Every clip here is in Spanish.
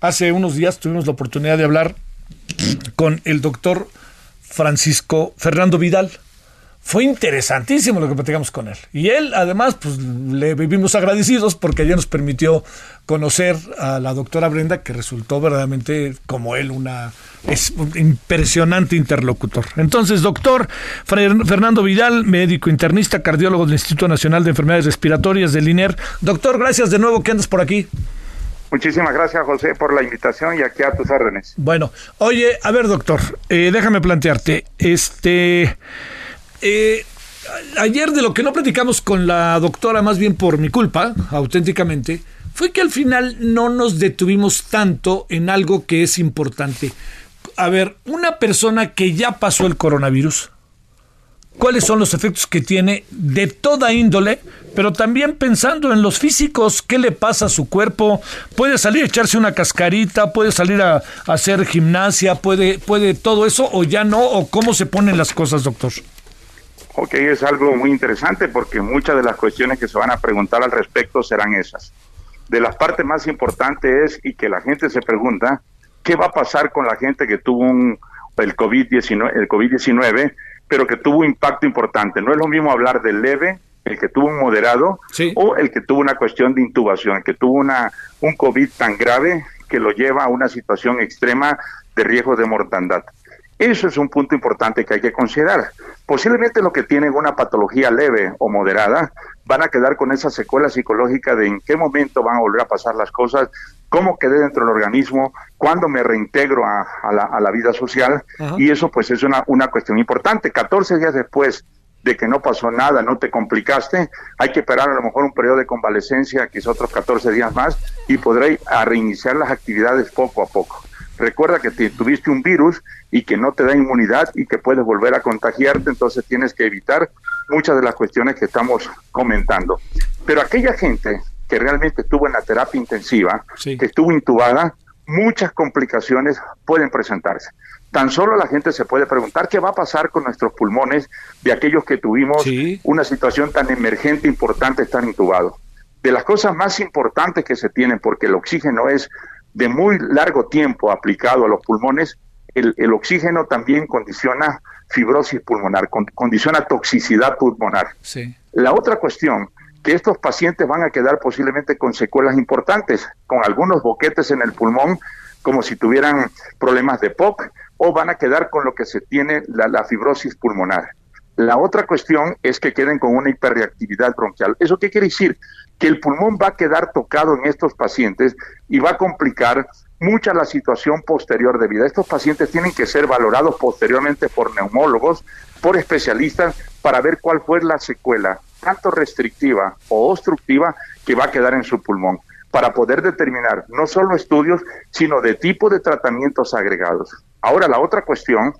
Hace unos días tuvimos la oportunidad de hablar con el doctor Francisco Fernando Vidal. Fue interesantísimo lo que platicamos con él. Y él, además, pues le vivimos agradecidos porque ya nos permitió conocer a la doctora Brenda, que resultó verdaderamente, como él, una un impresionante interlocutor. Entonces, doctor Fernando Vidal, médico internista, cardiólogo del Instituto Nacional de Enfermedades Respiratorias del INER. Doctor, gracias de nuevo que andas por aquí. Muchísimas gracias, José, por la invitación y aquí a tus órdenes. Bueno, oye, a ver, doctor, eh, déjame plantearte, este, eh, ayer de lo que no platicamos con la doctora, más bien por mi culpa, auténticamente, fue que al final no nos detuvimos tanto en algo que es importante. A ver, una persona que ya pasó el coronavirus, cuáles son los efectos que tiene de toda índole, pero también pensando en los físicos, qué le pasa a su cuerpo, puede salir a echarse una cascarita, puede salir a, hacer gimnasia, puede, puede todo eso o ya no, o cómo se ponen las cosas, doctor. Ok, es algo muy interesante porque muchas de las cuestiones que se van a preguntar al respecto serán esas. De las partes más importantes es, y que la gente se pregunta, ¿qué va a pasar con la gente que tuvo un, el COVID-19, el COVID-19 pero que tuvo impacto importante. No es lo mismo hablar del leve, el que tuvo un moderado, o el que tuvo una cuestión de intubación, el que tuvo una, un COVID tan grave que lo lleva a una situación extrema de riesgo de mortandad. Eso es un punto importante que hay que considerar. Posiblemente los que tienen una patología leve o moderada van a quedar con esa secuela psicológica de en qué momento van a volver a pasar las cosas, cómo quedé dentro del organismo, cuándo me reintegro a, la, vida social. Y eso pues es una, una cuestión importante. 14 días después de que no pasó nada, no te complicaste, hay que esperar a lo mejor un periodo de convalecencia, que es otros 14 días más, y podré reiniciar las actividades poco a poco. Recuerda que tuviste un virus y que no te da inmunidad y que puedes volver a contagiarte, entonces tienes que evitar muchas de las cuestiones que estamos comentando. Pero aquella gente que realmente estuvo en la terapia intensiva, que estuvo intubada, muchas complicaciones pueden presentarse. Tan solo la gente se puede preguntar qué va a pasar con nuestros pulmones de aquellos que tuvimos una situación tan emergente, importante, estar intubados. De las cosas más importantes que se tienen, porque el oxígeno es de muy largo tiempo aplicado a los pulmones, el, oxígeno también condiciona fibrosis pulmonar, condiciona toxicidad pulmonar. La otra cuestión, que estos pacientes van a quedar posiblemente con secuelas importantes, con algunos boquetes en el pulmón, como si tuvieran problemas de POC, o van a quedar con lo que se tiene la, la fibrosis pulmonar. La otra cuestión es que queden con una hiperreactividad bronquial. ¿Eso qué quiere decir? Que el pulmón va a quedar tocado en estos pacientes y va a complicar mucha la situación posterior de vida. Estos pacientes tienen que ser valorados posteriormente por neumólogos, por especialistas, para ver cuál fue la secuela, tanto restrictiva o obstructiva, que va a quedar en su pulmón, para poder determinar no solo estudios, sino de tipo de tratamientos agregados. Ahora, la otra cuestión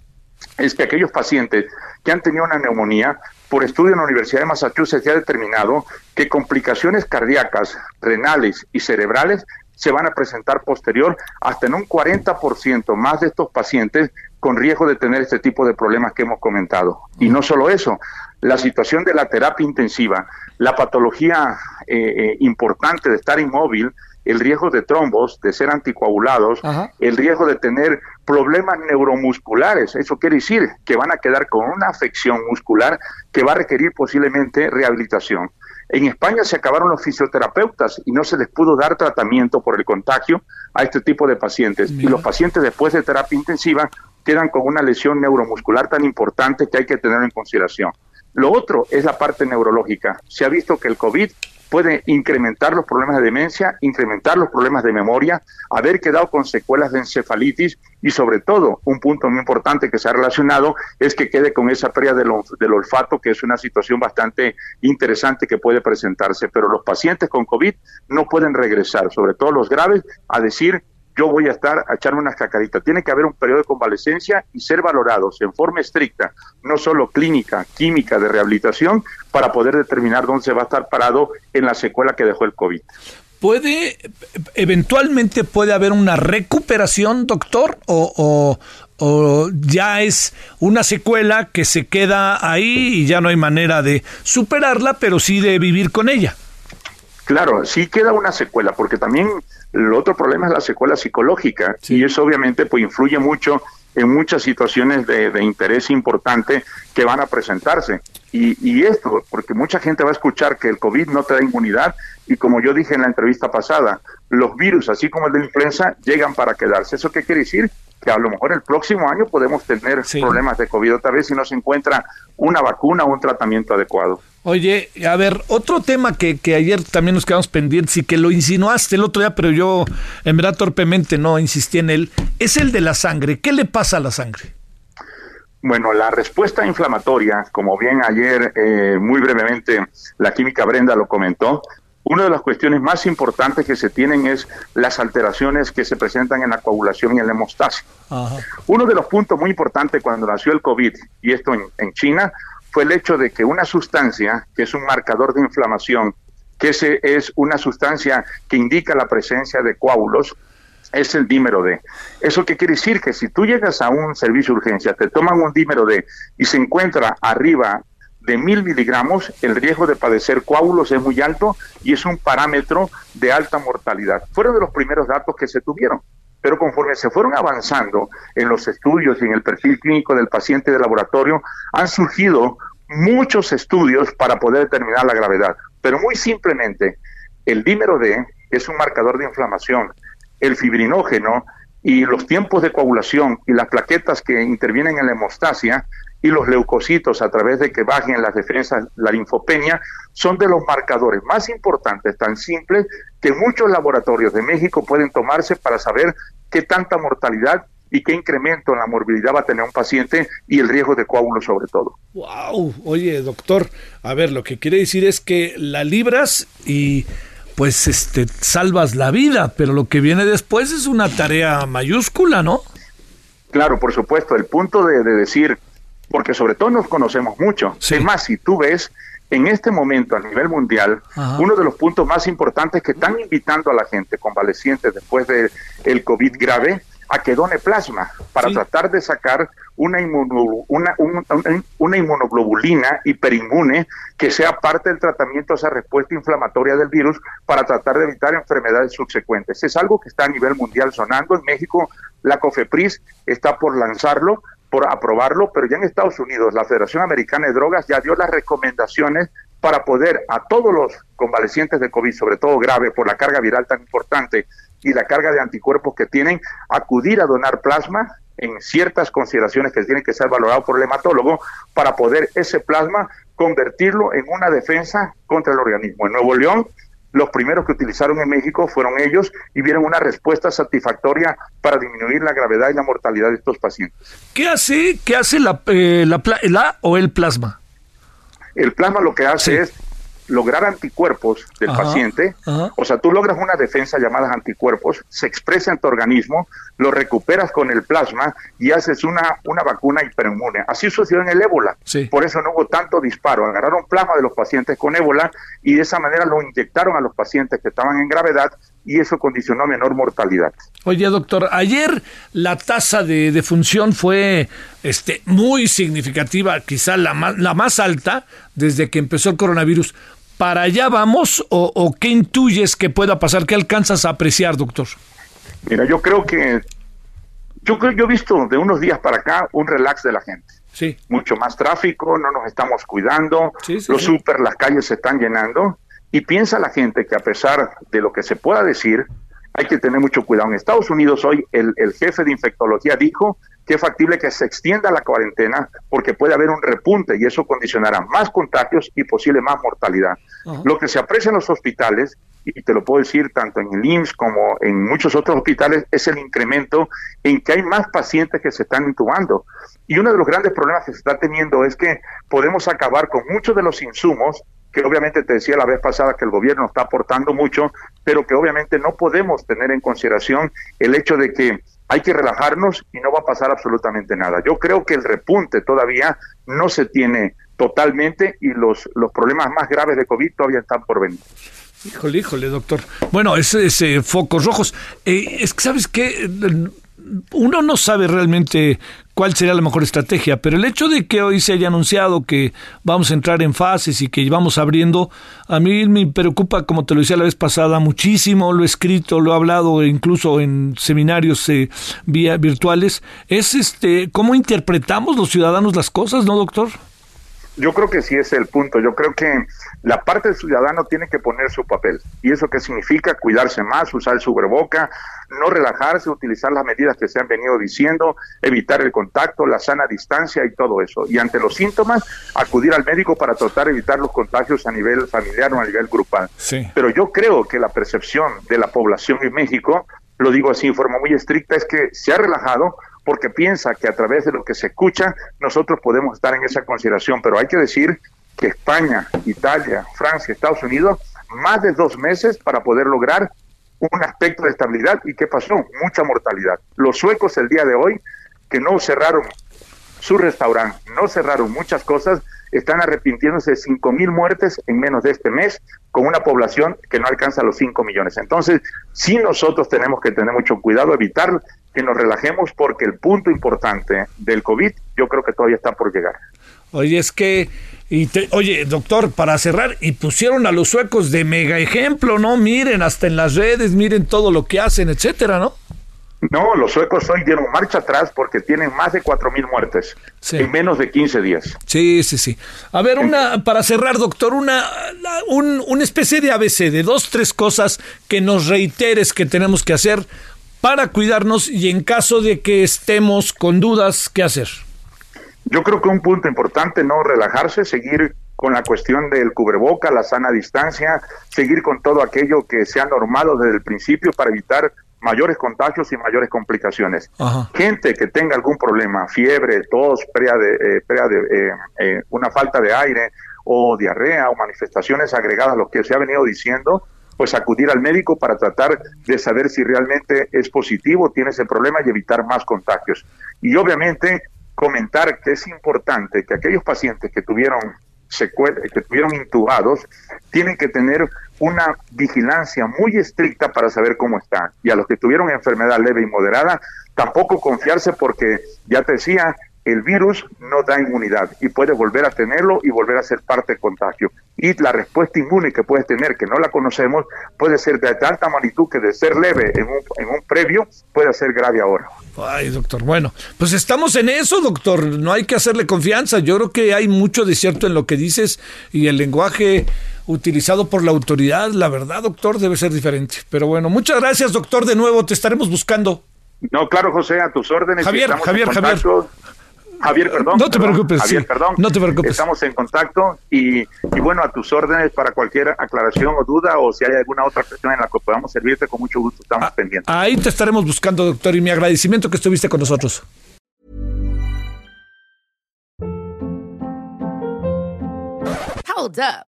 es que aquellos pacientes que han tenido una neumonía, por estudio en la Universidad de Massachusetts se ha determinado que complicaciones cardíacas, renales y cerebrales se van a presentar posterior hasta en un 40% más de estos pacientes con riesgo de tener este tipo de problemas que hemos comentado. Y no solo eso, la situación de la terapia intensiva, la patología eh, eh, importante de estar inmóvil, el riesgo de trombos, de ser anticoagulados, el riesgo de tener problemas neuromusculares. Eso quiere decir que van a quedar con una afección muscular que va a requerir posiblemente rehabilitación. En España se acabaron los fisioterapeutas y no se les pudo dar tratamiento por el contagio a este tipo de pacientes. Y los pacientes después de terapia intensiva quedan con una lesión neuromuscular tan importante que hay que tener en consideración. Lo otro es la parte neurológica. Se ha visto que el COVID puede incrementar los problemas de demencia, incrementar los problemas de memoria, haber quedado con secuelas de encefalitis y sobre todo, un punto muy importante que se ha relacionado es que quede con esa pérdida del, olfato, que es una situación bastante interesante que puede presentarse. Pero los pacientes con COVID no pueden regresar, sobre todo los graves, a decir yo voy a estar a echarme unas cacaritas. Tiene que haber un periodo de convalecencia y ser valorados en forma estricta, no solo clínica, química, de rehabilitación, para poder determinar dónde se va a estar parado en la secuela que dejó el COVID. ¿Puede, eventualmente puede haber una recuperación, doctor? ¿O, o ya es una secuela que se queda ahí y ya no hay manera de superarla, pero sí de vivir con ella? Claro, sí queda una secuela, porque también el otro problema es la secuela psicológica y eso obviamente pues influye mucho en muchas situaciones de, interés importante que van a presentarse. Y, y, esto, porque mucha gente va a escuchar que el COVID no te da inmunidad y como yo dije en la entrevista pasada, los virus, así como el de la influenza, llegan para quedarse. ¿Eso qué quiere decir? Que a lo mejor el próximo año podemos tener problemas de COVID otra vez si no se encuentra una vacuna o un tratamiento adecuado. Oye, a ver, otro tema que, que, ayer también nos quedamos pendientes y que lo insinuaste el otro día, pero yo en verdad torpemente no insistí en él, es el de la sangre. ¿Qué le pasa a la sangre? Bueno, la respuesta inflamatoria, como bien ayer eh, muy brevemente la química Brenda lo comentó, una de las cuestiones más importantes que se tienen es las alteraciones que se presentan en la coagulación y en la hemostasia. Uno de los puntos muy importantes cuando nació el COVID, y esto en China, fue el hecho de que una sustancia, que es un marcador de inflamación, que ese es una sustancia que indica la presencia de coágulos, es el dímero D. ¿Eso qué quiere decir? Que si tú llegas a un servicio de urgencia, te toman un dímero D y se encuentra arriba de mil miligramos, el riesgo de padecer coágulos es muy alto y es un parámetro de alta mortalidad. Fueron de los primeros datos que se tuvieron. Pero conforme se fueron avanzando en los estudios y en el perfil clínico del paciente de laboratorio, han surgido muchos estudios para poder determinar la gravedad. Pero muy simplemente, el dímero D es un marcador de inflamación. El fibrinógeno y los tiempos de coagulación y las plaquetas que intervienen en la hemostasia y los leucocitos a través de que bajen las defensas, la linfopenia, son de los marcadores más importantes, tan simples, que muchos laboratorios de México pueden tomarse para saber qué tanta mortalidad y qué incremento en la morbilidad va a tener un paciente y el riesgo de coágulos sobre todo. Wow, oye, doctor, a ver, lo que quiere decir es que la libras y pues este salvas la vida, pero lo que viene después es una tarea mayúscula, ¿no? Claro, por supuesto, el punto de, decir, porque sobre todo nos conocemos mucho. Es más, si tú ves en este momento a nivel mundial, uno de los puntos más importantes que están invitando a la gente convaleciente después del el COVID grave a que done plasma para tratar de sacar una, una, una, inmunoglobulina hiperinmune que sea parte del tratamiento de esa respuesta inflamatoria del virus para tratar de evitar enfermedades subsecuentes. Es algo que está a nivel mundial sonando. En México, la COFEPRIS está por lanzarlo por aprobarlo, pero ya en Estados Unidos la Federación Americana de Drogas ya dio las recomendaciones para poder a todos los convalecientes de COVID, sobre todo grave por la carga viral tan importante y la carga de anticuerpos que tienen, acudir a donar plasma en ciertas consideraciones que tienen que ser valoradas por el hematólogo para poder ese plasma convertirlo en una defensa contra el organismo. En Nuevo León los primeros que utilizaron en México fueron ellos y vieron una respuesta satisfactoria para disminuir la gravedad y la mortalidad de estos pacientes. ¿Qué hace, qué hace la, eh, la, o el plasma? El plasma lo que hace es lograr anticuerpos del paciente, o sea, tú logras una defensa llamada anticuerpos, se expresa en tu organismo, lo recuperas con el plasma y haces una, una vacuna hiperinmune. Así sucedió en el ébola. Por eso no hubo tanto disparo. Agarraron plasma de los pacientes con ébola y de esa manera lo inyectaron a los pacientes que estaban en gravedad y eso condicionó menor mortalidad. Oye, doctor, ayer la tasa de defunción fue este, muy significativa, quizá la más, la más alta desde que empezó el coronavirus. ¿Para allá vamos o, o qué intuyes que pueda pasar? ¿Qué alcanzas a apreciar, doctor? Mira, yo creo que yo creo yo he visto de unos días para acá un relax de la gente. Sí. Mucho más tráfico, no nos estamos cuidando, los super, las calles se están llenando y piensa la gente que a pesar de lo que se pueda decir, hay que tener mucho cuidado. En Estados Unidos hoy el, el jefe de infectología dijo que es factible que se extienda la cuarentena porque puede haber un repunte y eso condicionará más contagios y posible más mortalidad. Lo que se aprecia en los hospitales y te lo puedo decir tanto en el IMSS como en muchos otros hospitales, es el incremento en que hay más pacientes que se están intubando. Y uno de los grandes problemas que se está teniendo es que podemos acabar con muchos de los insumos que obviamente te decía la vez pasada que el gobierno está aportando mucho, pero que obviamente no podemos tener en consideración el hecho de que hay que relajarnos y no va a pasar absolutamente nada. Yo creo que el repunte todavía no se tiene totalmente y los, los problemas más graves de COVID todavía están por venir. Híjole, híjole, doctor. Bueno, ese, ese focos rojos. Eh, es que, ¿sabes qué? Uno no sabe realmente cuál sería la mejor estrategia, pero el hecho de que hoy se haya anunciado que vamos a entrar en fases y que vamos abriendo, a mí me preocupa, como te lo decía la vez pasada, muchísimo, lo he escrito, lo he hablado incluso en seminarios eh, vía virtuales, es este cómo interpretamos los ciudadanos las cosas, ¿no, doctor? Yo creo que sí es el punto. Yo creo que la parte del ciudadano tiene que poner su papel. ¿Y eso qué significa? Cuidarse más, usar el subreboca, no relajarse, utilizar las medidas que se han venido diciendo, evitar el contacto, la sana distancia y todo eso. Y ante los síntomas, acudir al médico para tratar de evitar los contagios a nivel familiar o a nivel grupal. Pero yo creo que la percepción de la población en México, lo digo así en forma muy estricta, es que se ha relajado porque piensa que a través de lo que se escucha nosotros podemos estar en esa consideración, pero hay que decir que España, Italia, Francia, Estados Unidos, más de dos meses para poder lograr un aspecto de estabilidad. ¿Y qué pasó? Mucha mortalidad. Los suecos el día de hoy, que no cerraron su restaurante, no cerraron muchas cosas, están arrepintiéndose de 5 mil muertes en menos de este mes, con una población que no alcanza los 5 millones. Entonces, sí nosotros tenemos que tener mucho cuidado, evitar que nos relajemos, porque el punto importante del COVID yo creo que todavía está por llegar. Oye, es que, y oye, doctor, para cerrar, y pusieron a los suecos de mega ejemplo, ¿no? Miren, hasta en las redes, miren todo lo que hacen, etcétera, ¿no? No, los suecos hoy dieron marcha atrás porque tienen más de cuatro mil muertes en menos de 15 días. Sí, sí, sí. A ver, una para cerrar, doctor, una, un, una especie de ABC de dos, tres cosas que nos reiteres que tenemos que hacer para cuidarnos y en caso de que estemos con dudas, ¿qué hacer? Yo creo que un punto importante, no relajarse, seguir con la cuestión del cubreboca, la sana distancia, seguir con todo aquello que se ha normado desde el principio para evitar mayores contagios y mayores complicaciones. Gente que tenga algún problema, fiebre, tos, prea de, eh, de eh, eh, una falta de aire o diarrea o manifestaciones agregadas a lo que se ha venido diciendo, pues acudir al médico para tratar de saber si realmente es positivo, tiene ese problema y evitar más contagios. Y obviamente comentar que es importante que aquellos pacientes que tuvieron que tuvieron intubados, tienen que tener una vigilancia muy estricta para saber cómo están. Y a los que tuvieron enfermedad leve y moderada, tampoco confiarse porque, ya te decía, el virus no da inmunidad y puedes volver a tenerlo y volver a ser parte del contagio. Y la respuesta inmune que puedes tener, que no la conocemos, puede ser de alta magnitud que de ser leve en un, en un previo puede ser grave ahora. Ay, doctor, bueno, pues estamos en eso, doctor, no hay que hacerle confianza. Yo creo que hay mucho de cierto en lo que dices y el lenguaje utilizado por la autoridad, la verdad, doctor, debe ser diferente. Pero bueno, muchas gracias, doctor, de nuevo, te estaremos buscando. No, claro, José, a tus órdenes. Javier, Javier, Javier. Javier, perdón. No te preocupes, Javier, perdón. No te preocupes. Estamos en contacto y, y, bueno, a tus órdenes para cualquier aclaración o duda o si hay alguna otra cuestión en la que podamos servirte, con mucho gusto estamos ah, pendientes. Ahí te estaremos buscando, doctor, y mi agradecimiento que estuviste con nosotros. Hold up.